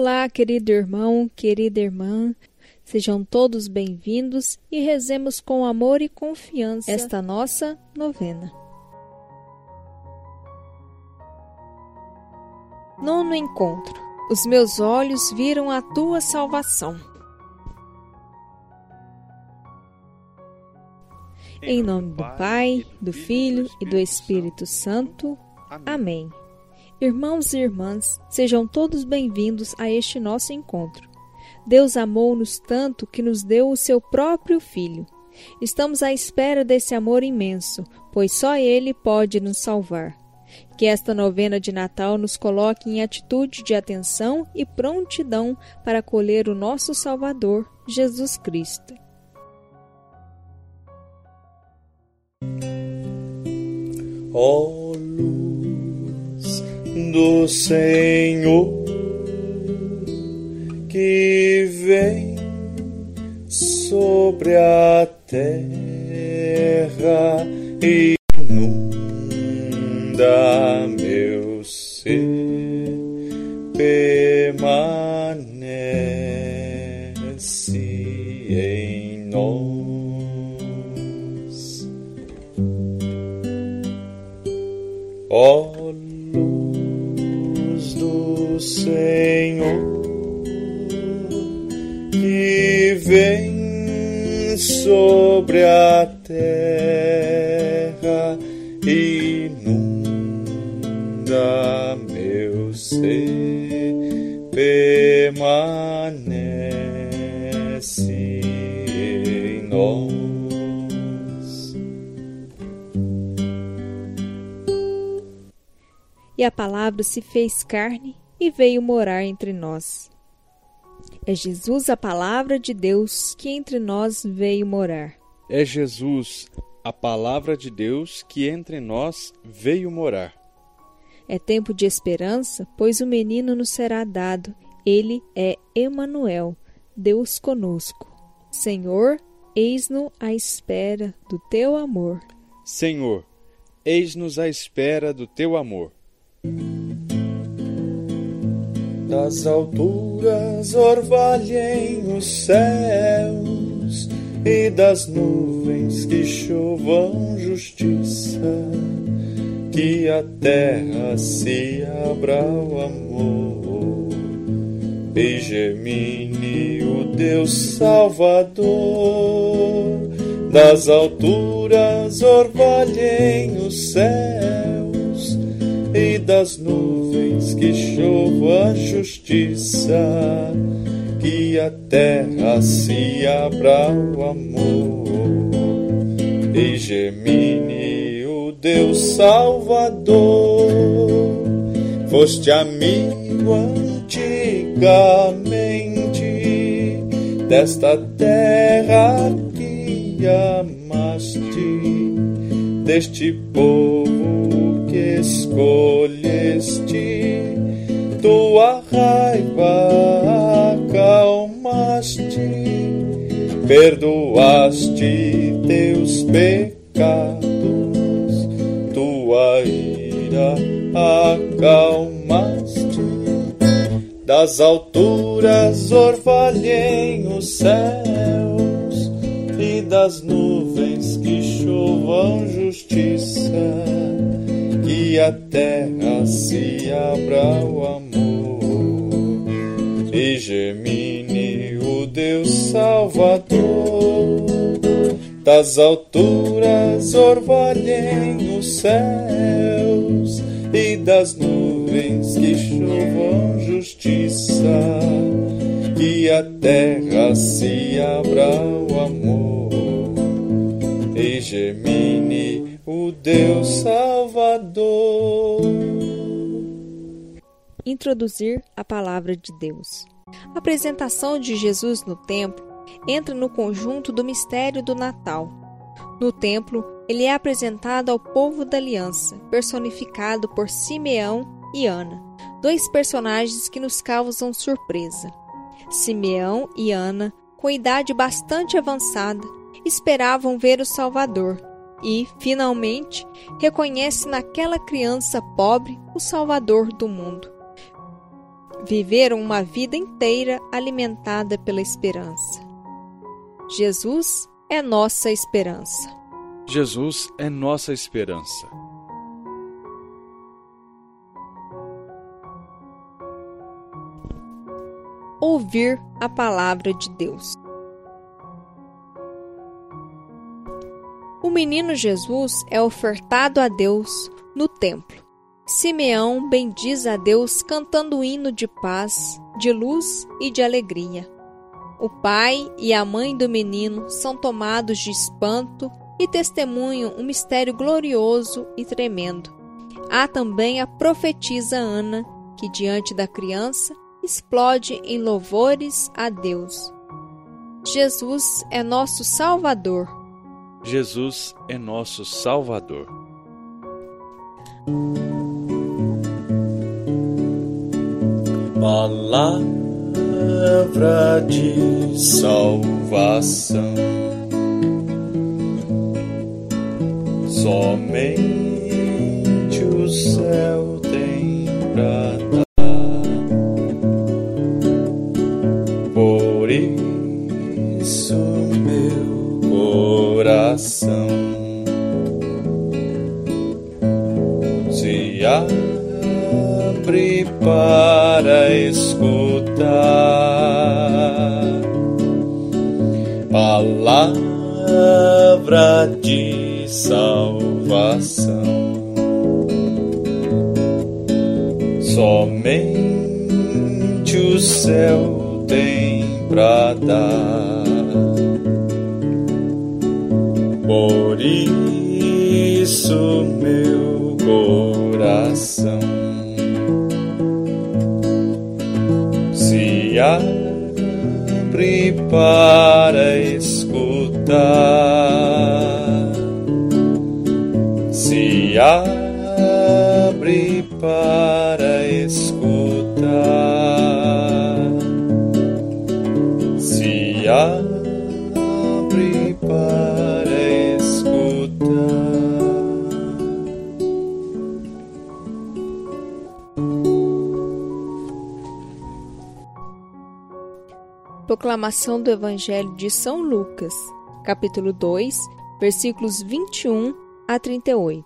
Olá, querido irmão, querida irmã. Sejam todos bem-vindos e rezemos com amor e confiança esta nossa novena. Nono encontro. Os meus olhos viram a tua salvação. Em nome do Pai, do Filho e do Espírito Santo. Amém. Irmãos e irmãs, sejam todos bem-vindos a este nosso encontro. Deus amou-nos tanto que nos deu o seu próprio Filho. Estamos à espera desse amor imenso, pois só Ele pode nos salvar. Que esta novena de Natal nos coloque em atitude de atenção e prontidão para acolher o nosso Salvador, Jesus Cristo. Oh, do Senhor que vem sobre a terra e ser, permanece em nós. E a palavra se fez carne e veio morar entre nós. É Jesus a palavra de Deus que entre nós veio morar. É Jesus a palavra de Deus que entre nós veio morar. É tempo de esperança, pois o menino nos será dado. Ele é Emanuel, Deus conosco. Senhor, eis-nos à espera do teu amor. Senhor, eis-nos à espera do teu amor. Das alturas orvalhem os céus e das nuvens que chovam justiça, que a terra se abra ao amor. E gemine o Deus Salvador, das alturas orvalhem os céus e das nuvens que chova a justiça, que a terra se abra ao amor e gemine Deus Salvador. Foste amigo antigamente desta terra que amaste, deste povo que escolheste, tua raiva acalmaste, perdoaste teus pecados, ira acalmaste. Das alturas orvalhem os céus e das nuvens que chovam justiça, que a terra se abra ao amor e gemine o Deus Salvador. Das alturas orvalhem os céus e das nuvens que chovam justiça, que a terra se abra ao amor e gemine o Deus Salvador. Introduzir a palavra de Deus. A apresentação de Jesus no templo entra no conjunto do mistério do Natal. No templo, ele é apresentado ao povo da aliança, personificado por Simeão e Ana, dois personagens que nos causam surpresa. Simeão e Ana, com idade bastante avançada, esperavam ver o Salvador e, finalmente, reconhecem naquela criança pobre o Salvador do mundo. viveram uma vida inteira alimentada pela esperança. Jesus é nossa esperança. Jesus é nossa esperança. Ouvir a palavra de Deus. O menino Jesus é ofertado a Deus no templo. Simeão bendiz a Deus cantando o hino de paz, de luz e de alegria. O pai e a mãe do menino são tomados de espanto e testemunham um mistério glorioso e tremendo. Há também a profetisa Ana, que diante da criança explode em louvores a Deus. Jesus é nosso Salvador. Jesus é nosso Salvador. Palavra palavra de salvação. Somente o céu tem pra Por isso, meu coração se abre para se Proclamação do Evangelho de São Lucas capítulo 2, versículos 21 a 38.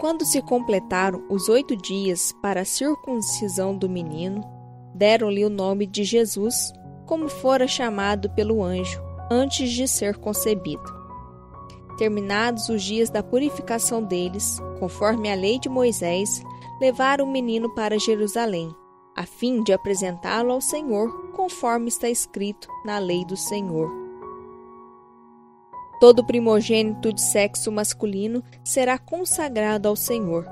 Quando se completaram os oito dias para a circuncisão do menino, deram-lhe o nome de Jesus, como fora chamado pelo anjo antes de ser concebido. Terminados os dias da purificação deles, conforme a lei de Moisés, levaram o menino para Jerusalém, a fim de apresentá-lo ao Senhor conforme está escrito na lei do Senhor. Todo primogênito de sexo masculino será consagrado ao Senhor.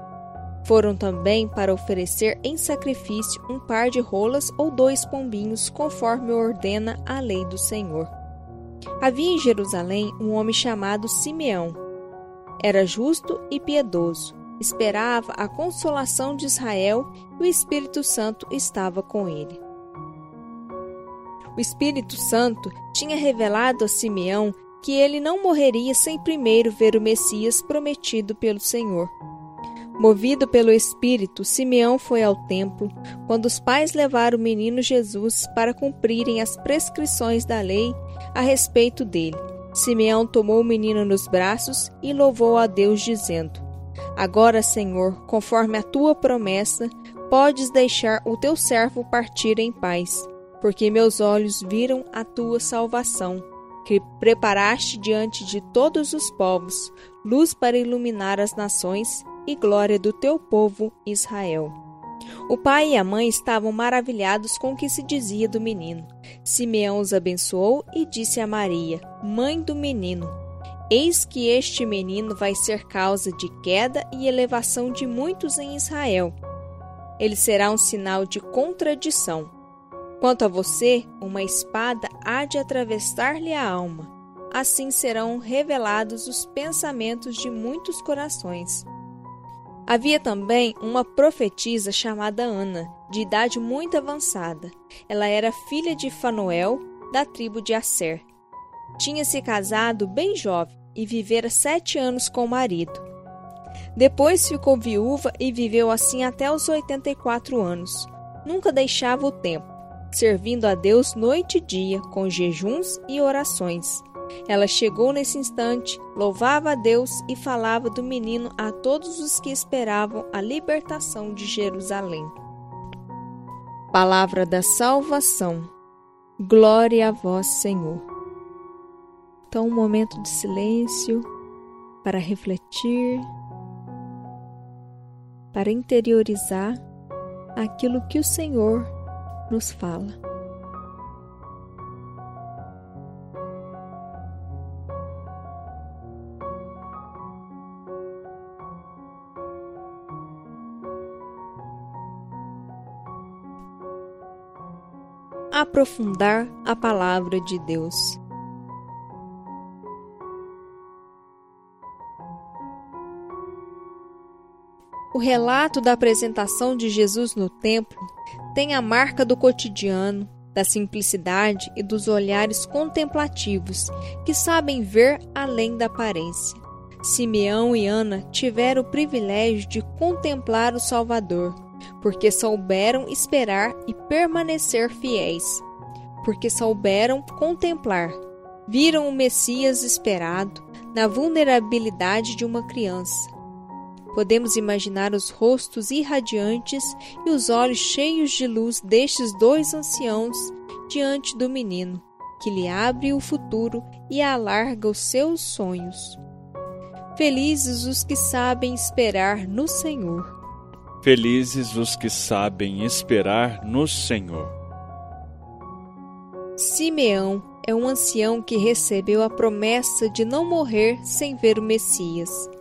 Foram também para oferecer em sacrifício um par de rolas ou dois pombinhos, conforme ordena a lei do Senhor. Havia em Jerusalém um homem chamado Simeão. Era justo e piedoso, esperava a consolação de Israel e o Espírito Santo estava com ele o Espírito Santo tinha revelado a Simeão que ele não morreria sem primeiro ver o Messias prometido pelo Senhor. Movido pelo Espírito, Simeão foi ao templo quando os pais levaram o menino Jesus para cumprirem as prescrições da lei a respeito dele. Simeão tomou o menino nos braços e louvou a Deus, dizendo: Agora, Senhor, conforme a tua promessa, podes deixar o teu servo partir em paz porque meus olhos viram a tua salvação, que preparaste diante de todos os povos, luz para iluminar as nações e glória do teu povo Israel. O pai e a mãe estavam maravilhados com o que se dizia do menino. Simeão os abençoou e disse a Maria, mãe do menino: Eis que este menino vai ser causa de queda e elevação de muitos em Israel. Ele será um sinal de contradição Quanto a você, uma espada há de atravessar-lhe a alma. Assim serão revelados os pensamentos de muitos corações. Havia também uma profetisa chamada Ana, de idade muito avançada. Ela era filha de Fanuel, da tribo de Asser. Tinha se casado bem jovem e vivera sete anos com o marido. Depois ficou viúva e viveu assim até os 84 anos. Nunca deixava o templo, servindo a Deus noite e dia com jejuns e orações. Ela chegou nesse instante, louvava a Deus e falava do menino a todos os que esperavam a libertação de Jerusalém. Palavra da salvação. Glória a vós, Senhor. Então, um momento de silêncio para refletir, para interiorizar aquilo que o Senhor nos fala. aprofundar a palavra de Deus. O relato da apresentação de Jesus no templo tem a marca do cotidiano, da simplicidade e dos olhares contemplativos que sabem ver além da aparência. Simeão e Ana tiveram o privilégio de contemplar o Salvador porque souberam esperar e permanecer fiéis, porque souberam contemplar, viram o Messias esperado na vulnerabilidade de uma criança. Podemos imaginar os rostos irradiantes e os olhos cheios de luz destes dois anciãos diante do menino, que lhe abre o futuro e alarga os seus sonhos. Felizes os que sabem esperar no Senhor Felizes os que sabem esperar no Senhor. Simeão é um ancião que recebeu a promessa de não morrer sem ver o Messias.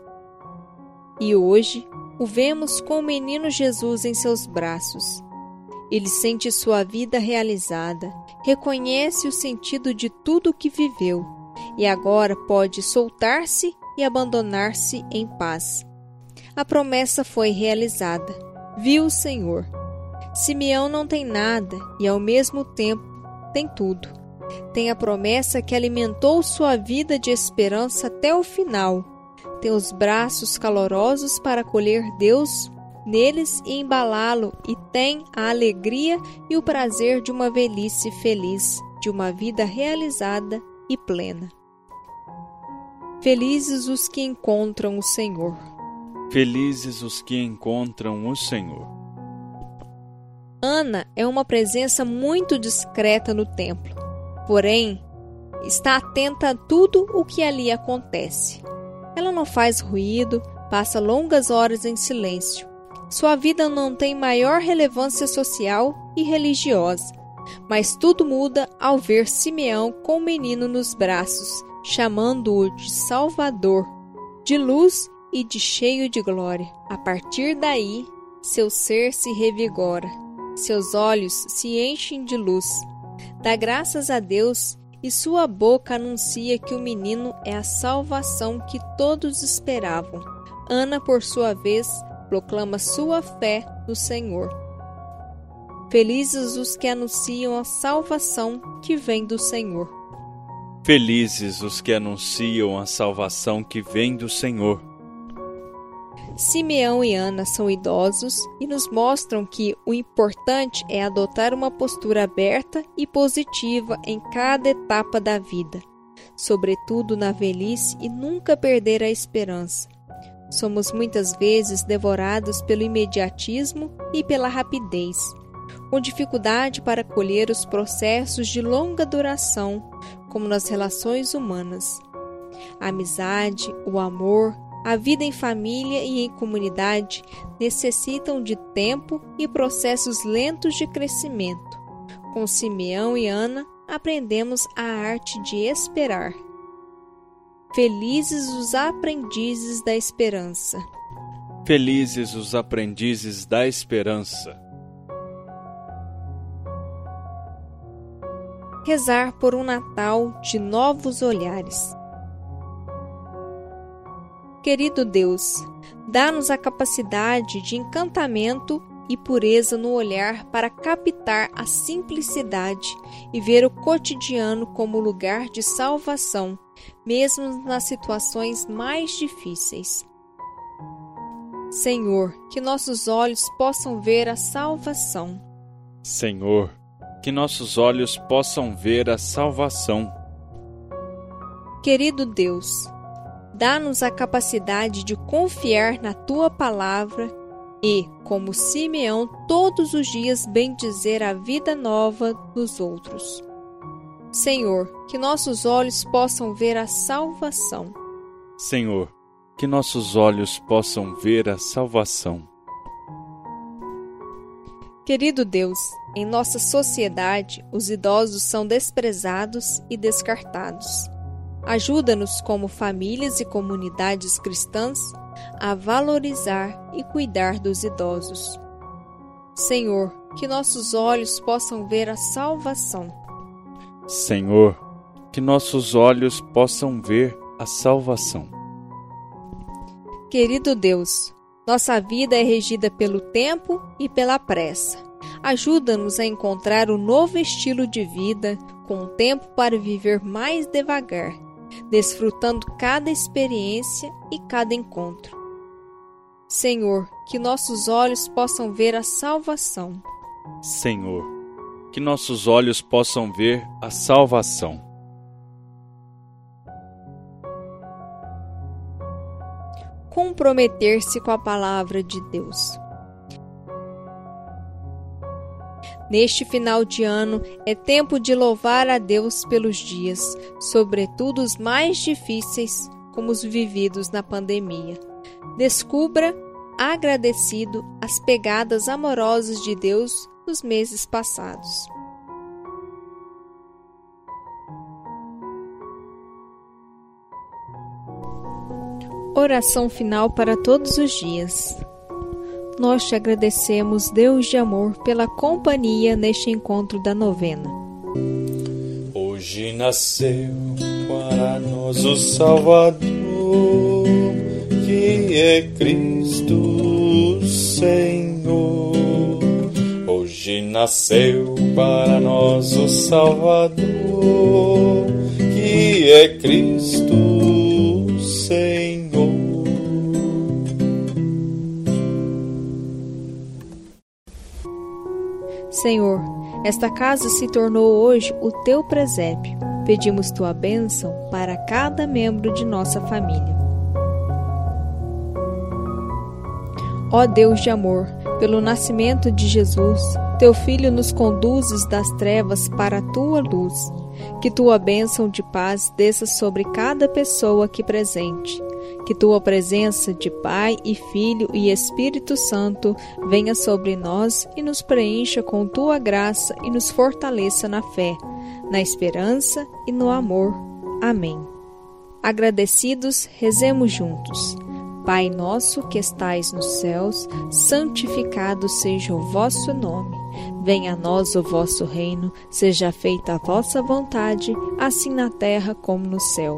E hoje o vemos com o menino Jesus em seus braços. Ele sente sua vida realizada, reconhece o sentido de tudo o que viveu e agora pode soltar-se e abandonar-se em paz a promessa foi realizada. Viu o Senhor. Simeão não tem nada e, ao mesmo tempo, tem tudo. Tem a promessa que alimentou sua vida de esperança até o final. Tem os braços calorosos para acolher Deus neles e embalá-lo, e tem a alegria e o prazer de uma velhice feliz, de uma vida realizada e plena. Felizes os que encontram o Senhor. Felizes os que encontram o Senhor. Ana é uma presença muito discreta no templo, porém, está atenta a tudo o que ali acontece. Ela não faz ruído, passa longas horas em silêncio. Sua vida não tem maior relevância social e religiosa, mas tudo muda ao ver Simeão com o menino nos braços, chamando-o de Salvador, de luz e de cheio de glória. A partir daí, seu ser se revigora, seus olhos se enchem de luz. Dá graças a Deus e sua boca anuncia que o menino é a salvação que todos esperavam. Ana, por sua vez, proclama sua fé no Senhor. Felizes os que anunciam a salvação que vem do Senhor. Felizes os que anunciam a salvação que vem do Senhor. Simeão e Ana são idosos e nos mostram que o importante é adotar uma postura aberta e positiva em cada etapa da vida, sobretudo na velhice, e nunca perder a esperança. Somos muitas vezes devorados pelo imediatismo e pela rapidez, com dificuldade para colher os processos de longa duração, como nas relações humanas. A amizade, o amor, a vida em família e em comunidade necessitam de tempo e processos lentos de crescimento. Com Simeão e Ana, aprendemos a arte de esperar. Felizes os aprendizes da esperança. Felizes os aprendizes da esperança. Rezar por um Natal de novos olhares. Querido Deus, dá-nos a capacidade de encantamento e pureza no olhar para captar a simplicidade e ver o cotidiano como lugar de salvação, mesmo nas situações mais difíceis. Senhor, que nossos olhos possam ver a salvação. Senhor, que nossos olhos possam ver a salvação. Querido Deus, dá-nos a capacidade de confiar na tua palavra e, como Simeão, todos os dias bendizer a vida nova dos outros. Senhor, que nossos olhos possam ver a salvação. Senhor, que nossos olhos possam ver a salvação. Querido Deus, em nossa sociedade, os idosos são desprezados e descartados. Ajuda-nos, como famílias e comunidades cristãs, a valorizar e cuidar dos idosos. Senhor, que nossos olhos possam ver a salvação. Senhor, que nossos olhos possam ver a salvação. Querido Deus, nossa vida é regida pelo tempo e pela pressa. Ajuda-nos a encontrar um novo estilo de vida, com tempo para viver mais devagar, desfrutando cada experiência e cada encontro. Senhor, que nossos olhos possam ver a salvação. Senhor, que nossos olhos possam ver a salvação. comprometer-se com a palavra de Deus. Neste final de ano é tempo de louvar a Deus pelos dias, sobretudo os mais difíceis, como os vividos na pandemia. Descubra, agradecido, as pegadas amorosas de Deus nos meses passados. Oração final para todos os dias. Nós te agradecemos, Deus de amor, pela companhia neste encontro da novena. Hoje nasceu para nós o Salvador, que é Cristo Senhor. Hoje nasceu para nós o Salvador, que é Cristo Senhor, esta casa se tornou hoje o teu presépio. Pedimos tua bênção para cada membro de nossa família. Ó Deus de amor, pelo nascimento de Jesus, teu Filho nos conduzes das trevas para a tua luz. Que tua bênção de paz desça sobre cada pessoa aqui presente que tua presença de Pai e Filho e Espírito Santo venha sobre nós e nos preencha com tua graça e nos fortaleça na fé, na esperança e no amor. Amém. Agradecidos, rezemos juntos. Pai nosso que estais nos céus, santificado seja o vosso nome. Venha a nós o vosso reino, seja feita a vossa vontade, assim na terra como no céu.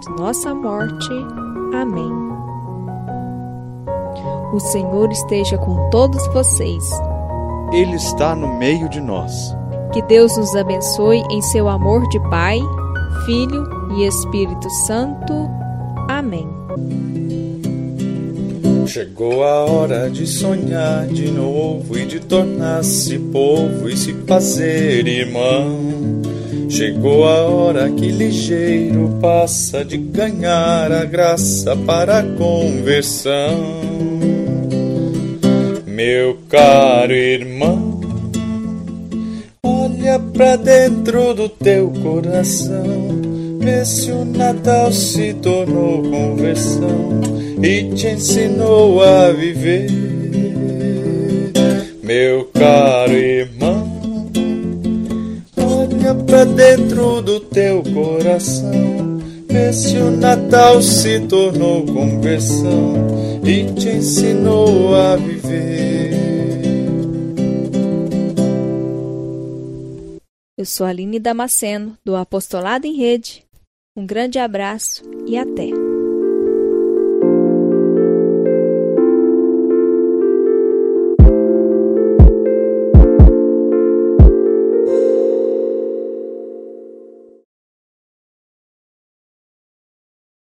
de nossa morte. Amém. O Senhor esteja com todos vocês. Ele está no meio de nós. Que Deus nos abençoe em seu amor de Pai, Filho e Espírito Santo. Amém. Chegou a hora de sonhar de novo e de tornar-se povo e se fazer irmão. Chegou a hora que ligeiro passa de ganhar a graça para a conversão. Meu caro irmão, olha pra dentro do teu coração Vê se o Natal se tornou conversão e te ensinou a viver, meu caro irmão. Dentro do teu coração, vê se o Natal se tornou conversão e te ensinou a viver. Eu sou Aline Damasceno, do Apostolado em Rede. Um grande abraço e até!